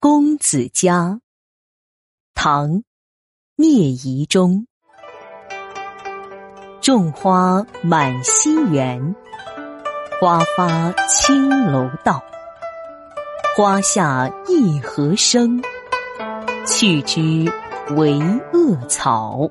公子家，唐，聂夷中。种花满西园，花发青楼道。花下一何生，去之为恶草。